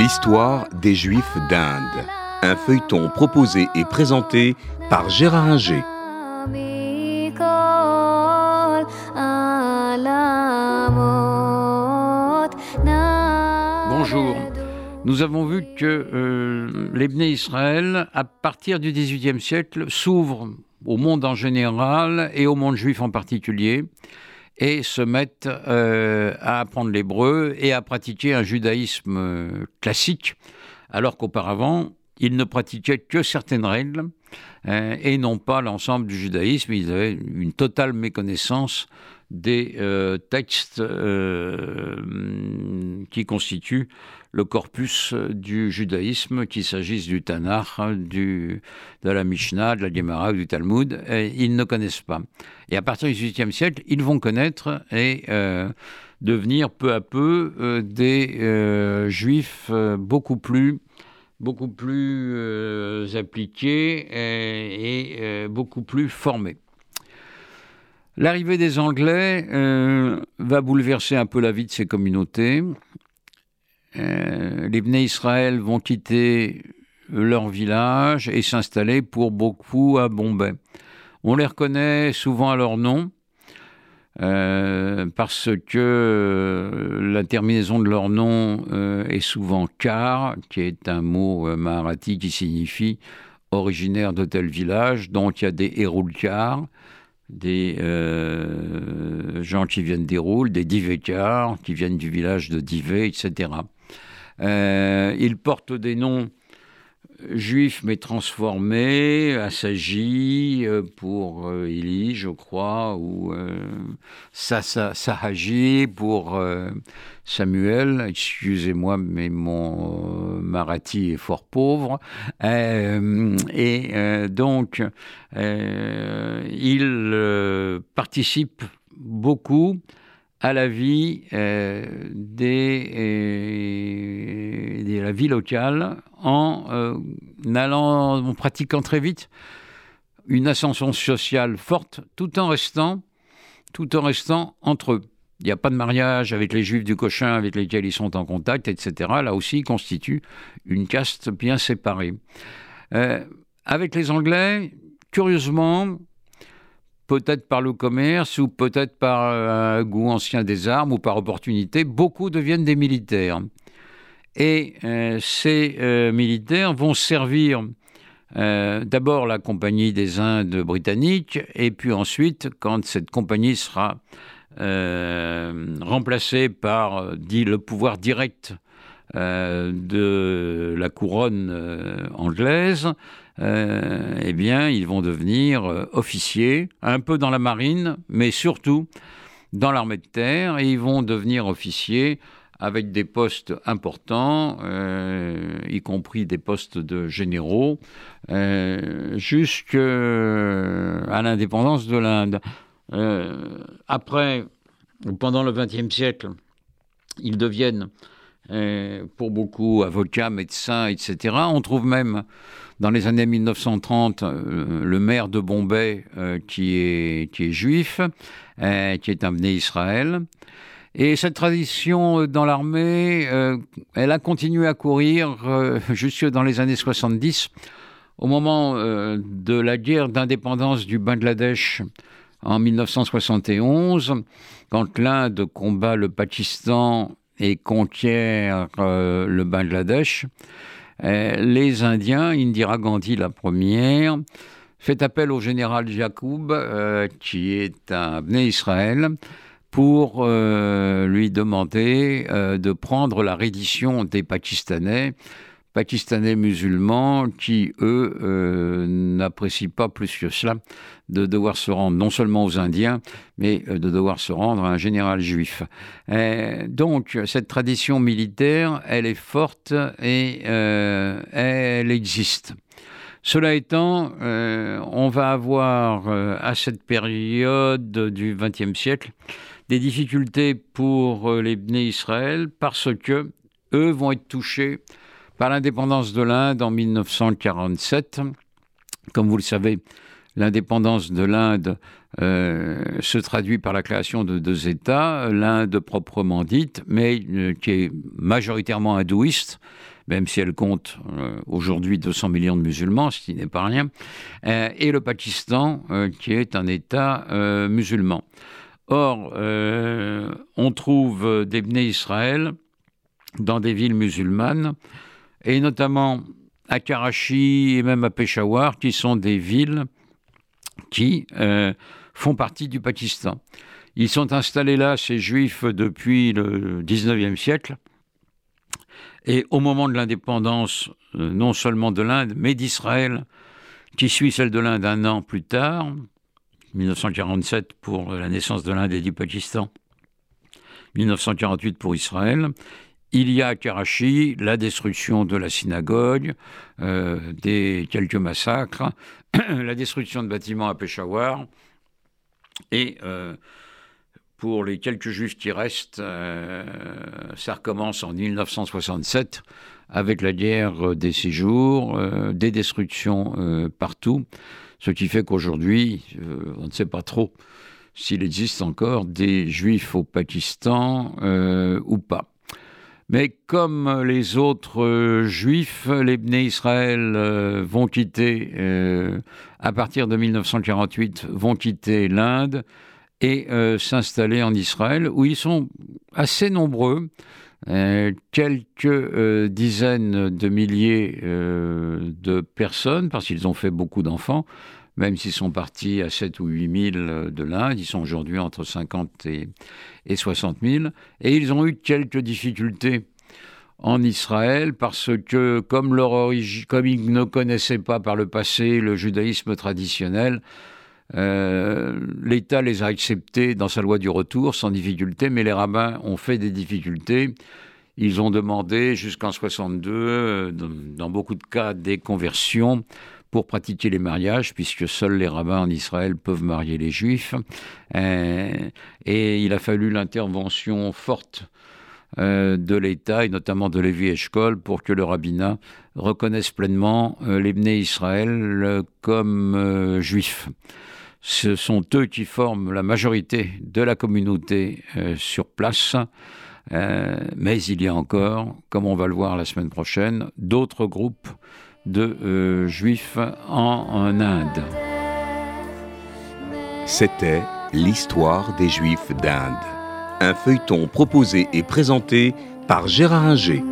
L'histoire des Juifs d'Inde. Un feuilleton proposé et présenté par Gérard Inger. Bonjour. Nous avons vu que euh, les Israël, à partir du XVIIIe siècle, s'ouvrent au monde en général et au monde juif en particulier et se mettent euh, à apprendre l'hébreu et à pratiquer un judaïsme euh, classique, alors qu'auparavant, ils ne pratiquaient que certaines règles euh, et non pas l'ensemble du judaïsme. Ils avaient une totale méconnaissance des textes qui constituent le corpus du judaïsme, qu'il s'agisse du Tanakh, du, de la Mishnah, de la Gemara ou du Talmud, ils ne connaissent pas. Et à partir du XVIIIe siècle, ils vont connaître et euh, devenir peu à peu euh, des euh, juifs beaucoup plus beaucoup plus appliqués et, beaucoup plus formés. L'arrivée des Anglais va bouleverser un peu la vie de ces communautés. Euh, les Bnei Israël vont quitter leur village et s'installer pour beaucoup à Bombay. On les reconnaît souvent à leur nom, euh, parce que euh, la terminaison de leur nom est souvent Kar, qui est un mot marathi qui signifie originaire de tel village. Donc il y a des Hérulkar, des gens qui viennent d'Héroul, des Divekar, qui viennent du village de Divé, etc. Euh, il porte des noms juifs mais transformés, Assagi euh, pour euh, Ili, je crois, ou Sahaji pour Samuel. Excusez-moi, mais mon marathi est fort pauvre. et donc, il participe beaucoup à la vie euh, des, euh, de la vie locale en euh, en pratiquant très vite une ascension sociale forte, tout en restant, tout en restant entre eux. Il n'y a pas de mariage avec les juifs du Cochin avec lesquels ils sont en contact, etc. Là aussi, ils constituent une caste bien séparée. avec les Anglais, curieusement, peut-être par le commerce ou peut-être par un goût ancien des armes ou par opportunité, beaucoup deviennent des militaires. Et euh, ces euh, militaires vont servir euh, d'abord la compagnie des Indes britanniques, et puis ensuite, quand cette compagnie sera remplacée par dit, le pouvoir direct de la couronne anglaise, euh, eh bien, ils vont devenir euh, officiers, un peu dans la marine, mais surtout dans l'armée de terre, et ils vont devenir officiers avec des postes importants, euh, y compris des postes de généraux, jusqu'à l'indépendance de l'Inde. après, pendant le XXe siècle, ils deviennent, pour beaucoup, avocats, médecins, etc. On trouve même dans les années 1930, euh, le maire de Bombay, euh, qui, est, juif, euh, qui est un Israël. Et cette tradition dans l'armée, elle a continué à courir jusque dans les années 70, au moment de la guerre d'indépendance du Bangladesh en 1971, quand l'Inde combat le Pakistan et conquiert le Bangladesh. Euh, les Indiens, Indira Gandhi la première, fait appel au général Jacob, euh, qui est un Bné Israël, pour euh, lui demander de prendre la reddition des Pakistanais pakistanais musulmans qui, eux, euh, n'apprécient pas plus que cela de devoir se rendre non seulement aux Indiens, mais euh, de devoir se rendre à un général juif. donc, cette tradition militaire, elle est forte et euh, elle existe. Cela étant, on va avoir à cette période du XXe siècle des difficultés pour les Bnei Israël parce que eux vont être touchés par l'indépendance de l'Inde en 1947. Comme vous le savez, l'indépendance de l'Inde se traduit par la création de deux États, l'Inde proprement dite, mais qui est majoritairement hindouiste, même si elle compte aujourd'hui 200 millions de musulmans, ce qui n'est pas rien, et le Pakistan, qui est un État musulman. Or, on trouve des Israël dans des villes musulmanes, et notamment à Karachi et même à Peshawar, qui sont des villes qui euh, font partie du Pakistan. Ils sont installés là, ces juifs, depuis le 19e siècle. Et au moment de l'indépendance, euh, non seulement de l'Inde, mais d'Israël, qui suit celle de l'Inde un an plus tard, 1947 pour la naissance de l'Inde et du Pakistan, 1948 pour Israël, il y a à Karachi la destruction de la synagogue, euh, des quelques massacres, la destruction de bâtiments à Peshawar, et euh, pour les quelques juifs qui restent, euh, ça recommence en 1967 avec la guerre des séjours, des destructions partout, ce qui fait qu'aujourd'hui, on ne sait pas trop s'il existe encore des juifs au Pakistan ou pas. Mais comme les autres euh, juifs, les Bnei Israël euh, vont quitter, euh, à partir de 1948, vont quitter l'Inde et s'installer en Israël, où ils sont assez nombreux, quelques dizaines de milliers de personnes, parce qu'ils ont fait beaucoup d'enfants, même s'ils sont partis à 7 ou 8 000 de l'Inde, ils sont aujourd'hui entre 50 et, et 60 000, et ils ont eu quelques difficultés en Israël parce que comme leur origine, comme ils ne connaissaient pas par le passé le judaïsme traditionnel, euh, l'État les a acceptés dans sa loi du retour sans difficulté, mais les rabbins ont fait des difficultés. Ils ont demandé jusqu'en 62, euh, dans beaucoup de cas, des conversions pour pratiquer les mariages, puisque seuls les rabbins en Israël peuvent marier les juifs. Euh, et il a fallu l'intervention forte euh, de l'État et notamment de Lévi Eshkol pour que le rabbinat reconnaisse pleinement euh, les Israël comme juifs. Ce sont eux qui forment la majorité de la communauté sur place. mais il y a encore, comme on va le voir la semaine prochaine, d'autres groupes de euh, juifs en, Inde. C'était l'histoire des juifs d'Inde, un feuilleton proposé et présenté par Gérard Inger.